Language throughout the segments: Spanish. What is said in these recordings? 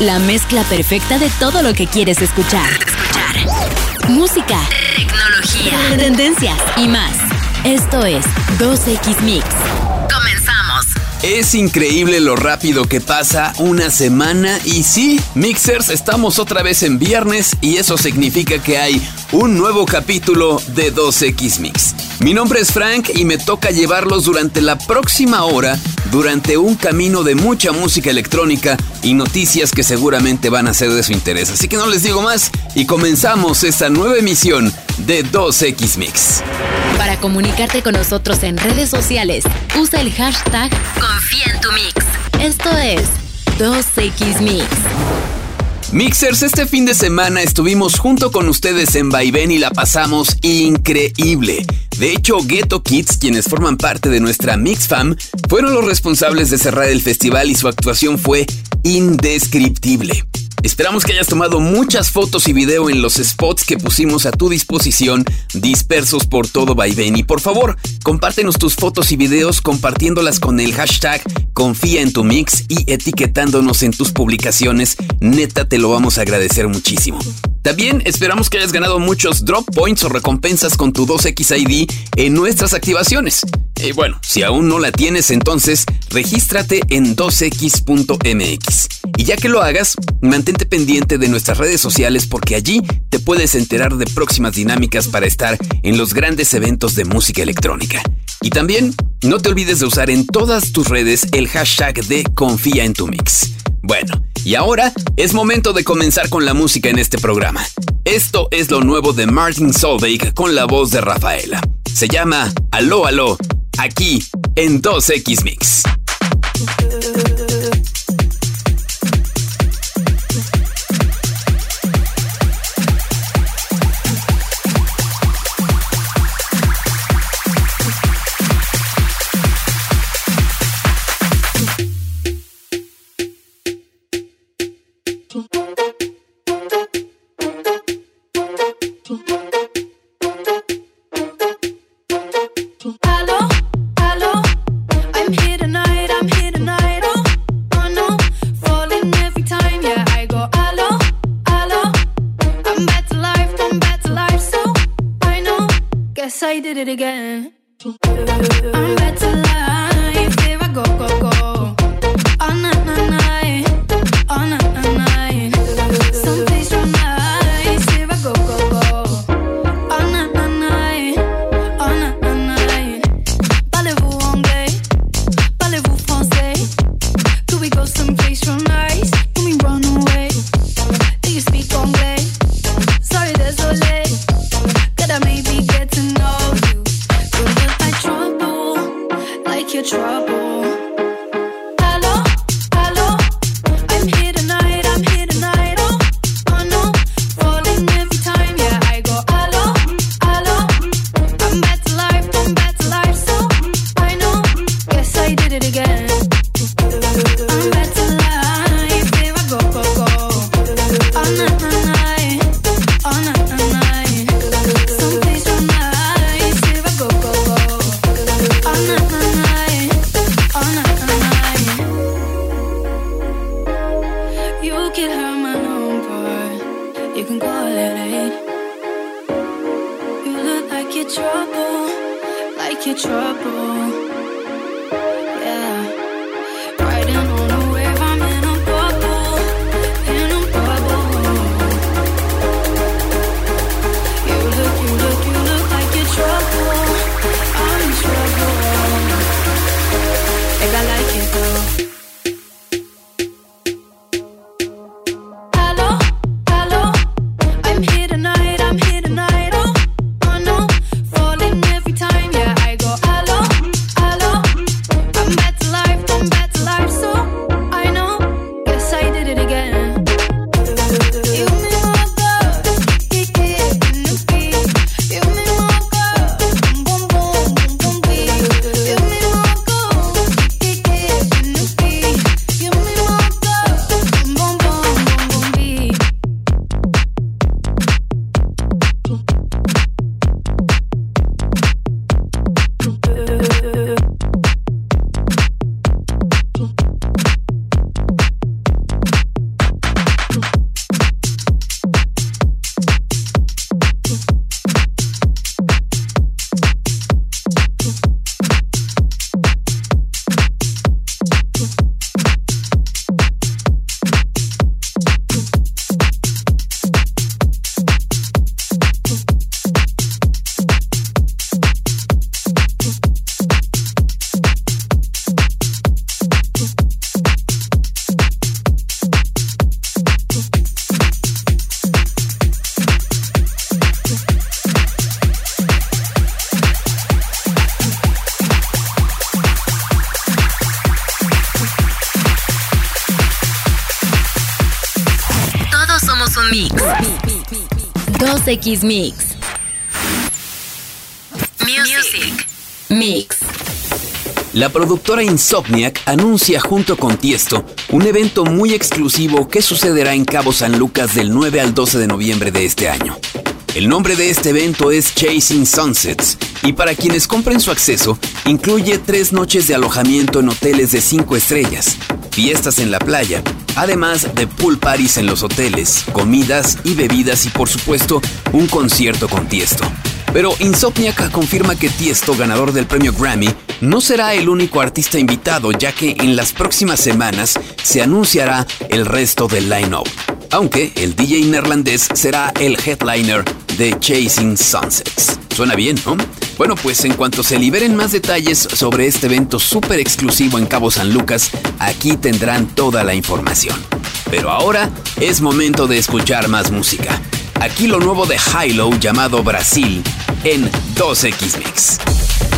La mezcla perfecta de todo lo que quieres escuchar. Escuchar. Música, tecnología, tendencias y más. Esto es 2X Mix. Es increíble lo rápido que pasa una semana y sí, Mixers, estamos otra vez en viernes y eso significa que hay un nuevo capítulo de 2X Mix. Mi nombre es Frank y me toca llevarlos durante la próxima hora durante un camino de mucha música electrónica y noticias que seguramente van a ser de su interés. Así que no les digo más y comenzamos esta nueva emisión de 2X Mix. Para comunicarte con nosotros en redes sociales, usa el hashtag Confía en tu Mix. Esto es 2X Mix. Mixers, este fin de semana estuvimos junto con ustedes en Vaivén y la pasamos increíble. De hecho, Ghetto Kids, quienes forman parte de nuestra Mix Fam, fueron los responsables de cerrar el festival y su actuación fue indescriptible. Esperamos que hayas tomado muchas fotos y video en los spots que pusimos a tu disposición, dispersos por todo Vaivén. Y por favor, compártenos tus fotos y videos compartiéndolas con el hashtag Confía en tu Mix y etiquetándonos en tus publicaciones. Neta, te lo vamos a agradecer muchísimo. También esperamos que hayas ganado muchos drop points o recompensas con tu 2XID en nuestras activaciones. Y bueno, si aún no la tienes, entonces regístrate en 2x.mx. Y ya que lo hagas, mantente pendiente de nuestras redes sociales porque allí te puedes enterar de próximas dinámicas para estar en los grandes eventos de música electrónica. Y también no te olvides de usar en todas tus redes el hashtag de Confía en tu Mix. Bueno, y ahora es momento de comenzar con la música en este programa. Esto es lo nuevo de Martin Solveig con la voz de Rafaela. Se llama Aló Aló, aquí en 2X Mix. did it again. 2X Mix. Music. Mix. La productora Insomniac anuncia junto con Tiesto un evento muy exclusivo que sucederá en Cabo San Lucas del 9 al 12 de noviembre de este año. El nombre de este evento es Chasing Sunsets y para quienes compren su acceso incluye tres noches de alojamiento en hoteles de cinco estrellas, fiestas en la playa, además de pool parties en los hoteles, comidas y bebidas y por supuesto un concierto con Tiesto. Pero Insomniac confirma que Tiesto, ganador del premio Grammy, no será el único artista invitado, ya que en las próximas semanas se anunciará el resto del line-up. Aunque el DJ neerlandés será el headliner de Chasing Sunsets. Suena bien, ¿no? Bueno, pues en cuanto se liberen más detalles sobre este evento súper exclusivo en Cabo San Lucas, aquí tendrán toda la información. Pero ahora es momento de escuchar más música. Aquí lo nuevo de Hilo llamado Brasil en 2X Mix.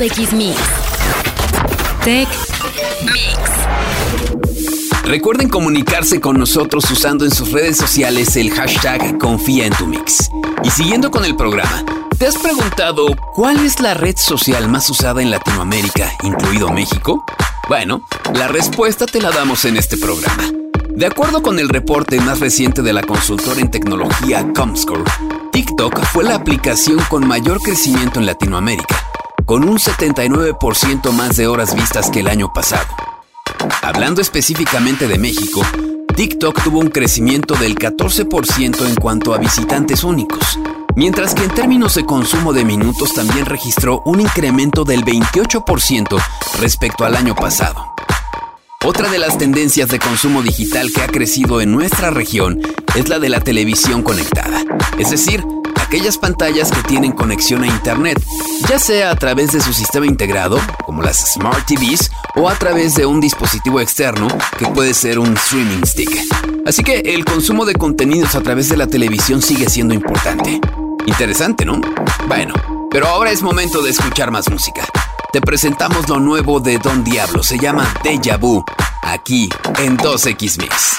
2X Mix. Tech Mix. Recuerden comunicarse con nosotros usando en sus redes sociales el hashtag Confía en tu Mix. Y siguiendo con el programa, ¿te has preguntado cuál es la red social más usada en Latinoamérica, incluido México? Bueno, la respuesta te la damos en este programa. De acuerdo con el reporte más reciente de la consultora en tecnología Comscore, TikTok fue la aplicación con mayor crecimiento en Latinoamérica, con un 79% más de horas vistas que el año pasado. Hablando específicamente de México, TikTok tuvo un crecimiento del 14% en cuanto a visitantes únicos, mientras que en términos de consumo de minutos también registró un incremento del 28% respecto al año pasado. Otra de las tendencias de consumo digital que ha crecido en nuestra región es la de la televisión conectada, es decir, aquellas pantallas que tienen conexión a Internet, ya sea a través de su sistema integrado, como las Smart TVs, o a través de un dispositivo externo, que puede ser un streaming stick. Así que el consumo de contenidos a través de la televisión sigue siendo importante. Interesante, ¿no? Bueno, pero ahora es momento de escuchar más música. Te presentamos lo nuevo de Don Diablo, se llama Deja Vu, aquí en 2X Mix.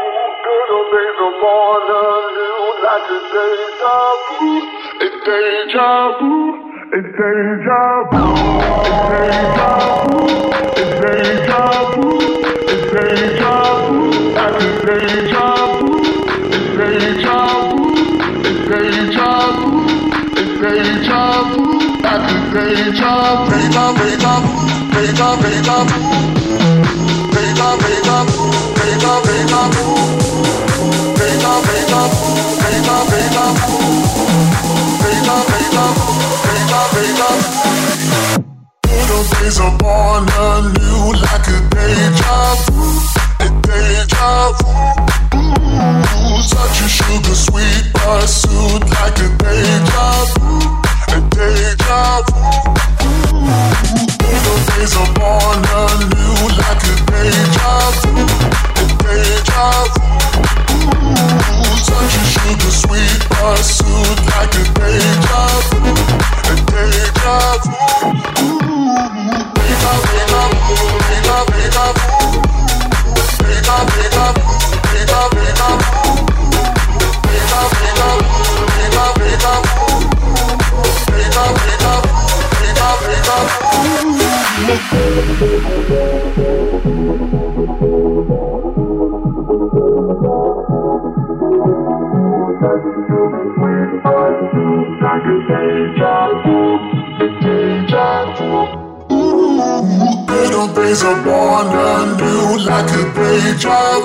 it's deja vu, it's deja vu, it's deja vu, it's deja vu, like it's deja vu, it's deja vu, it's deja vu, it's deja vu, like it's deja vu, deja, deja vu, deja, deja vu, deja, deja vu, deja, deja vu. days are born anew like a deja vu, a deja vu. Such a sugar sweet pursuit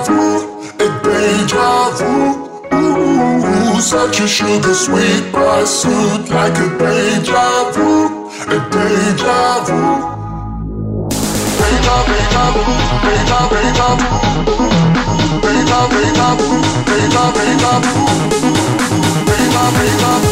vu, a deja vu. Ooh, such a sugar sweet pursuit like a deja vu, a deja vu. Deja, deja vu, deja, deja vu. Deja, deja vu, deja, deja vu. Deja, deja vu,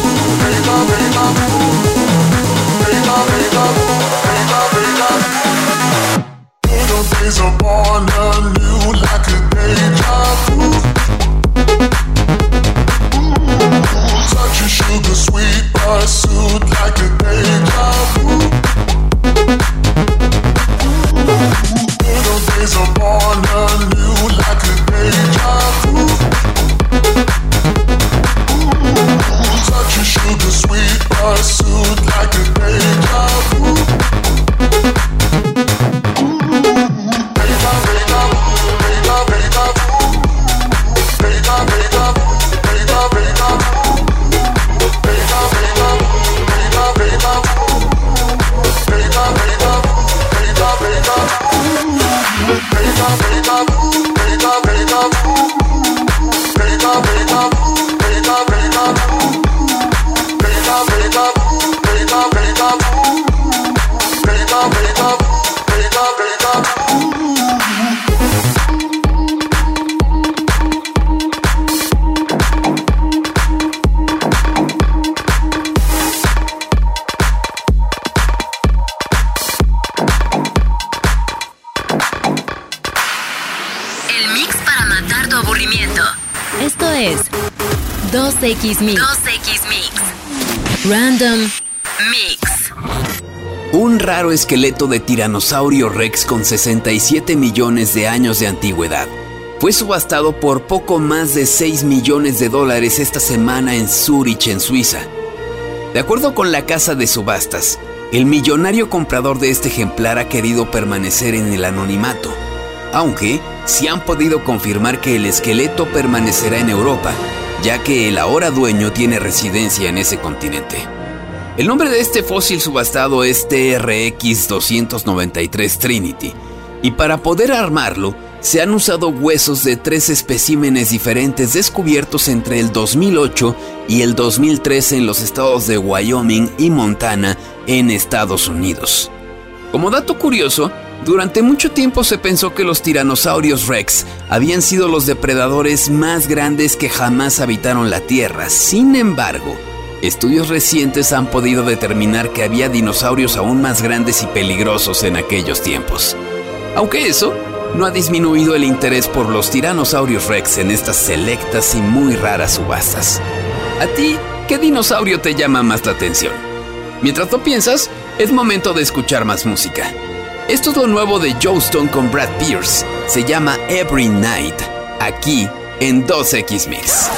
2X Mix. 2X Mix. Random Mix. Un raro esqueleto de tiranosaurio rex con 67 millones de años de antigüedad. Fue subastado por poco más de 6 millones de dólares esta semana en Zurich, en Suiza. De acuerdo con la casa de subastas, el millonario comprador de este ejemplar ha querido permanecer en el anonimato, aunque sí han podido confirmar que el esqueleto permanecerá en Europa, ya que el ahora dueño tiene residencia en ese continente. El nombre de este fósil subastado es TRX 293 Trinity, y para poder armarlo, se han usado huesos de tres especímenes diferentes descubiertos entre el 2008 y el 2013 en los estados de Wyoming y Montana en Estados Unidos. Como dato curioso, durante mucho tiempo se pensó que los tiranosaurios rex habían sido los depredadores más grandes que jamás habitaron la Tierra. Sin embargo, estudios recientes han podido determinar que había dinosaurios aún más grandes y peligrosos en aquellos tiempos. Aunque eso no ha disminuido el interés por los tiranosaurios rex en estas selectas y muy raras subastas. ¿A ti qué dinosaurio te llama más la atención? Mientras lo piensas, es momento de escuchar más música. Esto es lo nuevo de Joe Stone con Brad Pierce. Se llama Every Night, aquí en 2X Mix.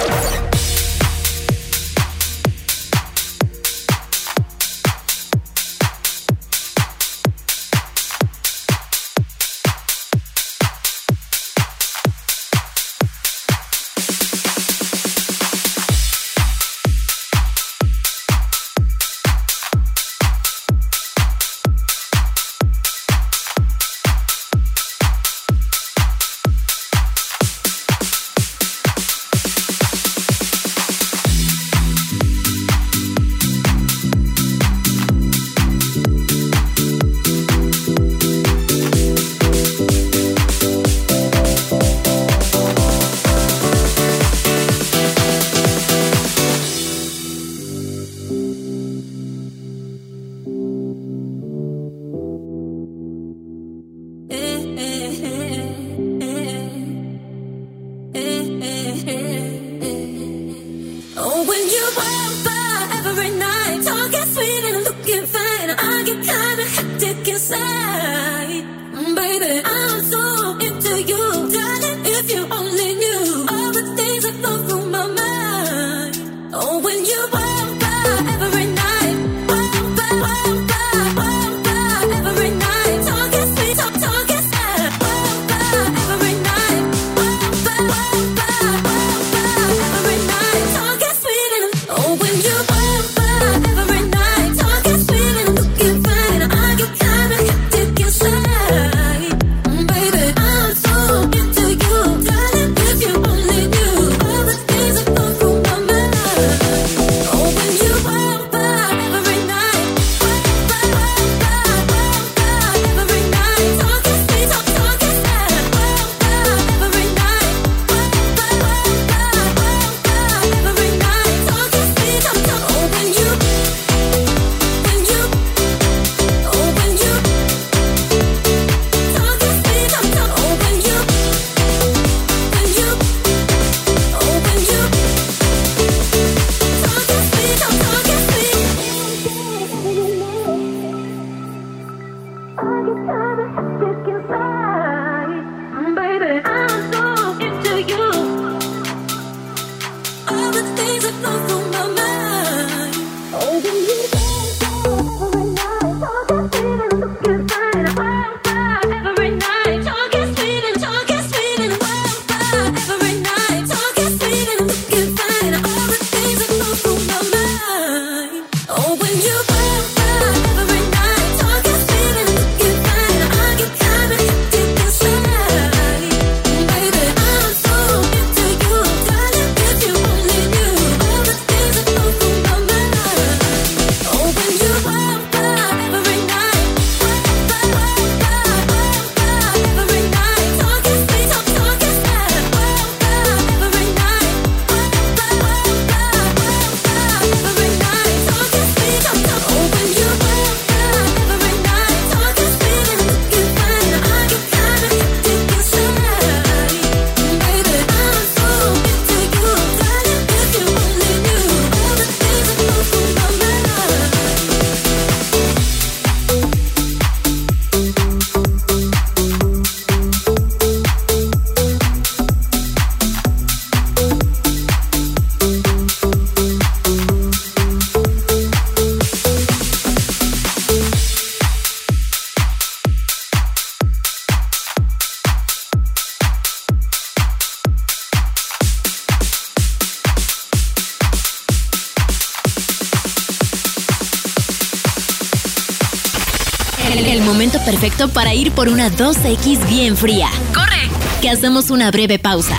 Perfecto para ir por una 2X bien fría. ¡Corre! Que hacemos una breve pausa.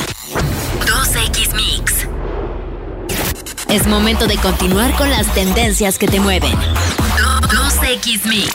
2X Mix. Es momento de continuar con las tendencias que te mueven. 2X Mix.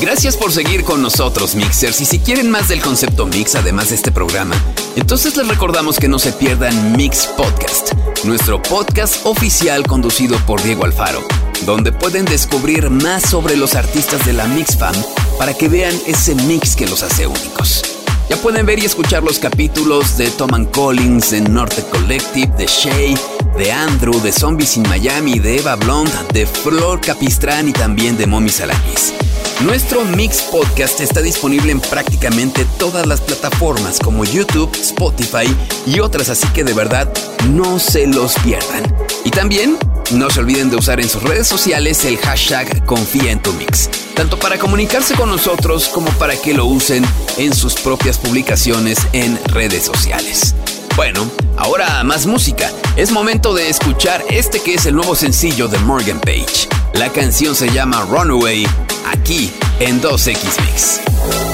Gracias por seguir con nosotros, Mixers. Y si quieren más del concepto Mix, además de este programa, entonces les recordamos que no se pierdan Mix Podcast, nuestro podcast oficial conducido por Diego Alfaro, donde pueden descubrir más sobre los artistas de la Mix Fam para que vean ese mix que los hace únicos. Ya pueden ver y escuchar los capítulos de Tom Collins, de Norte Collective, de Shay, de Andrew, de Zombies in Miami, de Eva Blonde, de Flor Capistrán y también de Mommy Salakis. Nuestro Mix Podcast está disponible en prácticamente todas las plataformas como YouTube, Spotify y otras, así que de verdad no se los pierdan. Y también no se olviden de usar en sus redes sociales el hashtag Confía en tu Mix, tanto para comunicarse con nosotros como para que lo usen en sus propias publicaciones en redes sociales. Bueno, ahora más música. Es momento de escuchar este que es el nuevo sencillo de Morgan Page. La canción se llama Runaway, aquí en 2X Mix.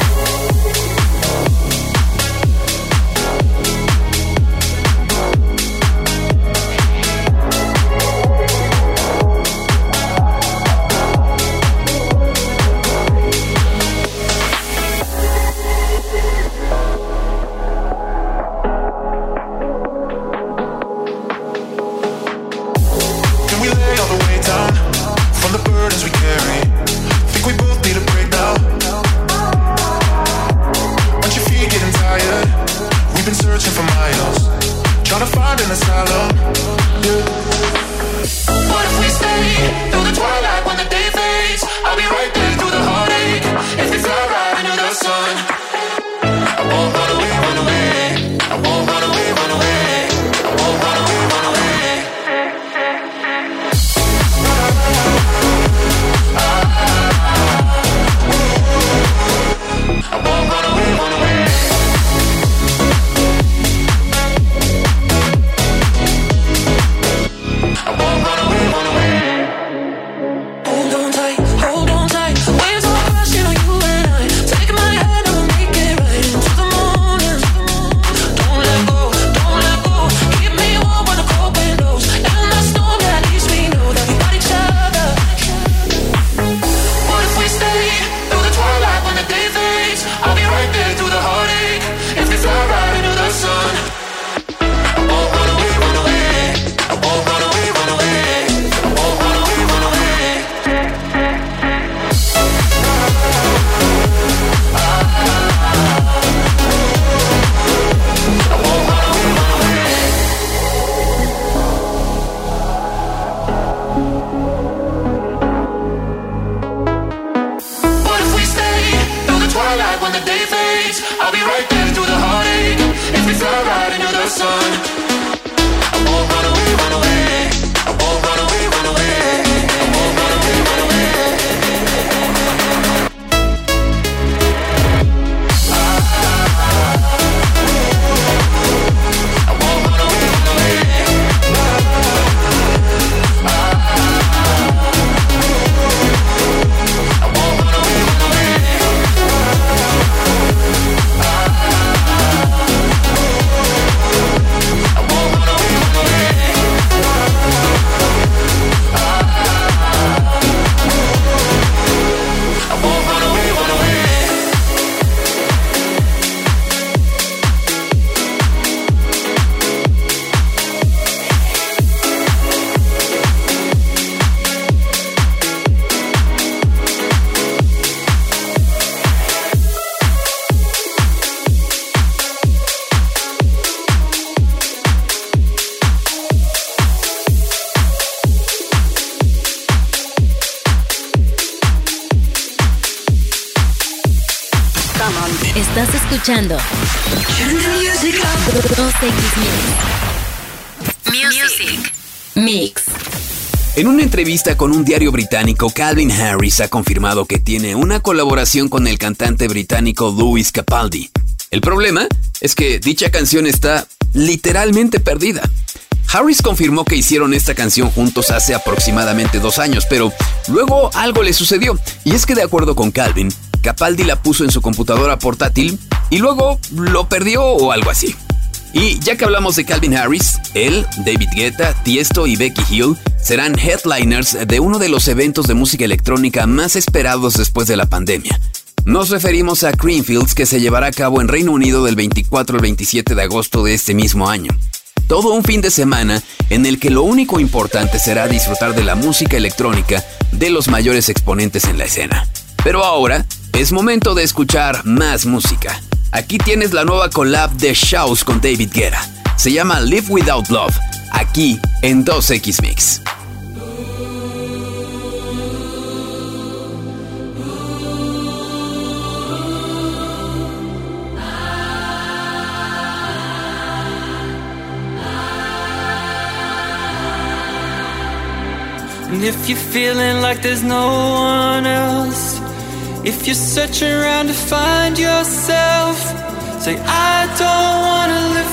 Music. Mix. En una entrevista con un diario británico, Calvin Harris ha confirmado que tiene una colaboración con el cantante británico Louis Capaldi. El problema es que dicha canción está literalmente perdida. Harris confirmó que hicieron esta canción juntos hace aproximadamente dos años, pero luego algo le sucedió, y es que de acuerdo con Calvin, Capaldi la puso en su computadora portátil y luego lo perdió o algo así. Y ya que hablamos de Calvin Harris, él, David Guetta, Tiesto y Becky Hill serán headliners de uno de los eventos de música electrónica más esperados después de la pandemia. Nos referimos a Creamfields que se llevará a cabo en Reino Unido del 24 al 27 de agosto de este mismo año. Todo un fin de semana en el que lo único importante será disfrutar de la música electrónica de los mayores exponentes en la escena. Pero ahora es momento de escuchar más música. Aquí tienes la nueva collab de Shouse con David Guetta. Se llama Live Without Love, aquí en 2X Mix. If you're searching around to find yourself, say, I don't wanna live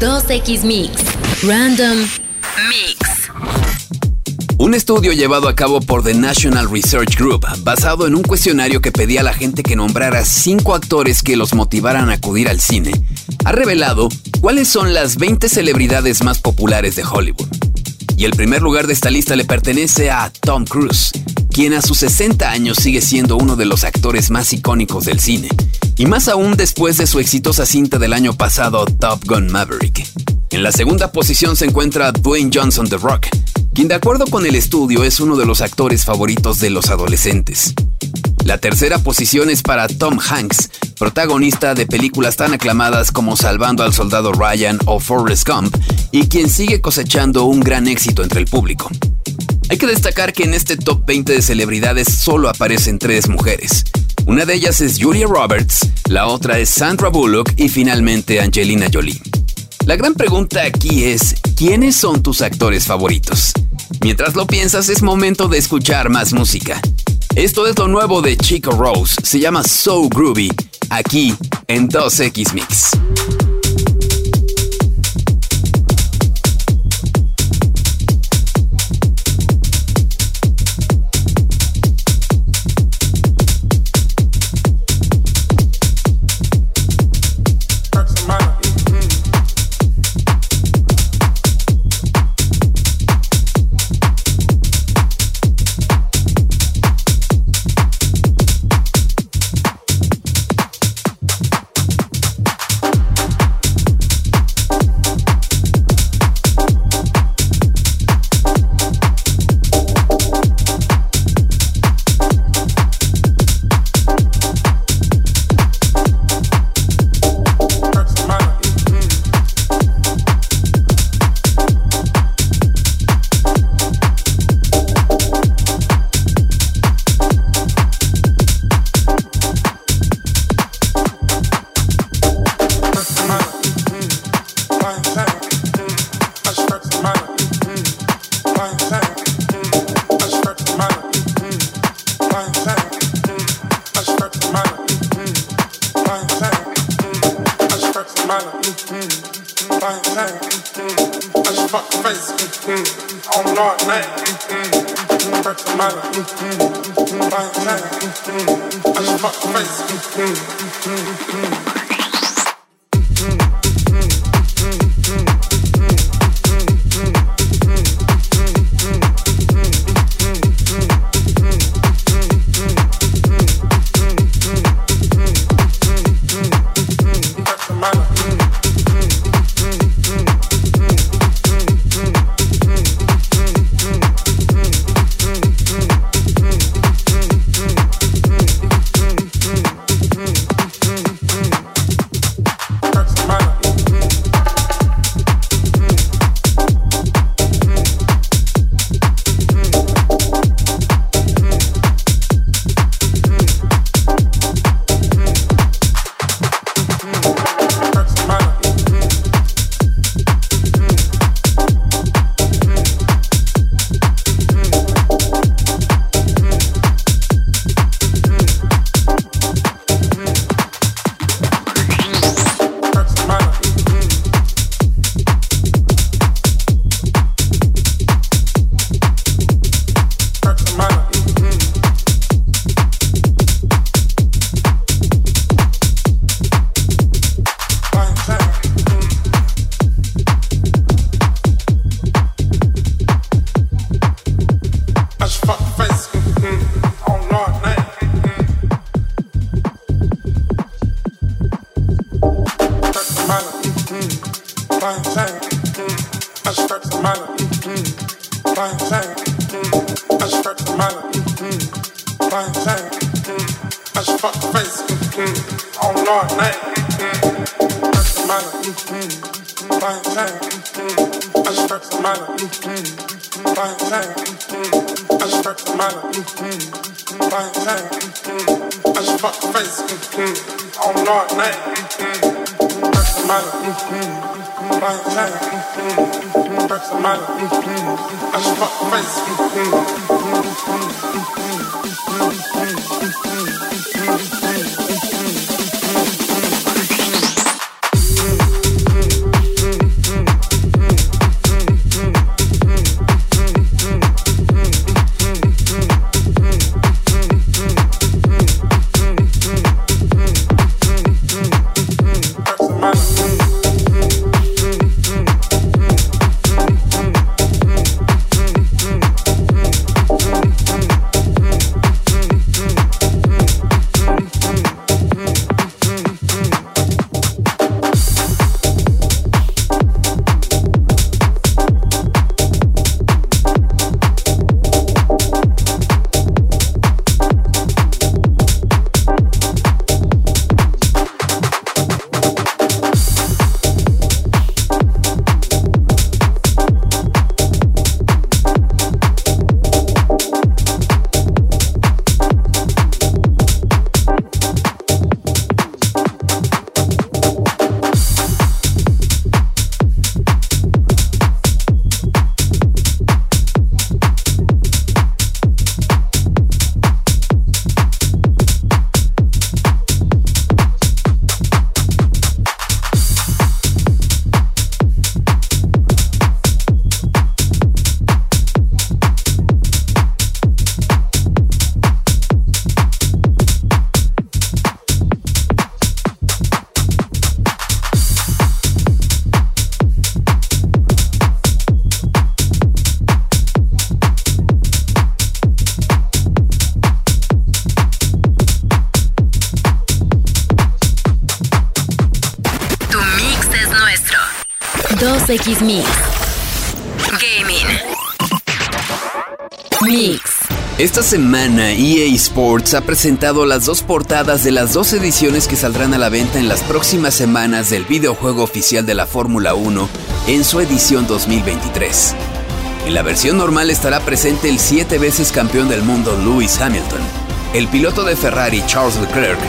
2X Mix. Random Mix. Un estudio llevado a cabo por The National Research Group, basado en un cuestionario que pedía a la gente que nombrara cinco actores que los motivaran a acudir al cine, ha revelado cuáles son las 20 celebridades más populares de Hollywood. Y el primer lugar de esta lista le pertenece a Tom Cruise, quien a sus 60 años sigue siendo uno de los actores más icónicos del cine, y más aún después de su exitosa cinta del año pasado Top Gun Maverick. En la segunda posición se encuentra Dwayne Johnson The Rock, quien de acuerdo con el estudio es uno de los actores favoritos de los adolescentes. La tercera posición es para Tom Hanks, protagonista de películas tan aclamadas como Salvando al Soldado Ryan o Forrest Gump, y quien sigue cosechando un gran éxito entre el público. Hay que destacar que en este top 20 de celebridades solo aparecen tres mujeres. Una de ellas es Julia Roberts, la otra es Sandra Bullock y finalmente Angelina Jolie. La gran pregunta aquí es, ¿quiénes son tus actores favoritos? Mientras lo piensas es momento de escuchar más música. Esto es lo nuevo de Chico Rose, se llama So Groovy, aquí en 2X Mix. I just fuck face. man. I should fuck friends. 2X Mix. Gaming. Mix. Esta semana EA Sports ha presentado las dos portadas de las dos ediciones que saldrán a la venta en las próximas semanas del videojuego oficial de la Fórmula 1 en su edición 2023. En la versión normal estará presente el siete veces campeón del mundo Lewis Hamilton, el piloto de Ferrari Charles Leclerc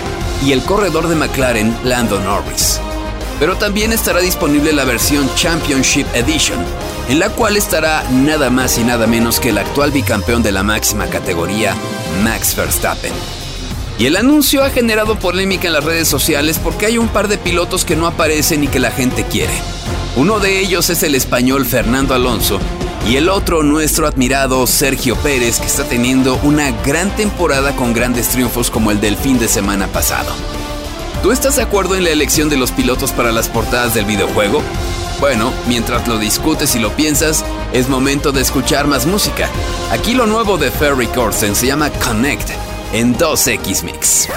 y el corredor de McLaren Lando Norris. Pero también estará disponible la versión Championship Edition, en la cual estará nada más y nada menos que el actual bicampeón de la máxima categoría, Max Verstappen. Y el anuncio ha generado polémica en las redes sociales porque hay un par de pilotos que no aparecen y que la gente quiere. Uno de ellos es el español Fernando Alonso y el otro nuestro admirado Sergio Pérez que está teniendo una gran temporada con grandes triunfos como el del fin de semana pasado. ¿Tú estás de acuerdo en la elección de los pilotos para las portadas del videojuego? Bueno, mientras lo discutes y lo piensas, es momento de escuchar más música. Aquí lo nuevo de Ferry Corsten se llama Connect en 2X Mix.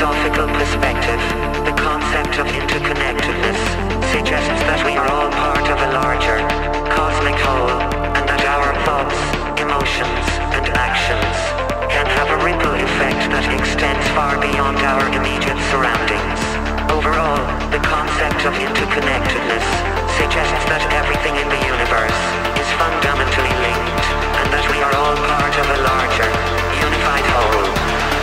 philosophical perspective, the concept of interconnectedness suggests that we are all part of a larger cosmic whole and that our thoughts, emotions, and actions can have a ripple effect that extends far beyond our immediate surroundings. Overall, the concept of interconnectedness suggests that everything in the universe is fundamentally linked and that we are all part of a larger, unified whole.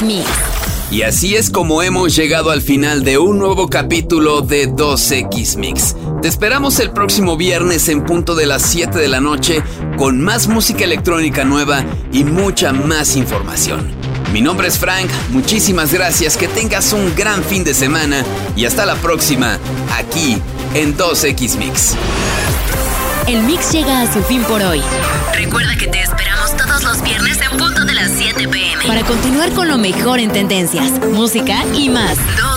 2X Mix. Y así es como hemos llegado al final de un nuevo capítulo de 2X Mix. Te esperamos el próximo viernes en punto de las 7 de la noche con más música electrónica nueva y mucha más información. Mi nombre es Frank, muchísimas gracias, que tengas un gran fin de semana y hasta la próxima, aquí en 2X Mix. El mix llega a su fin por hoy. Recuerda que te esperamos todos los viernes en Para continuar con lo mejor en tendencias, música y más. 2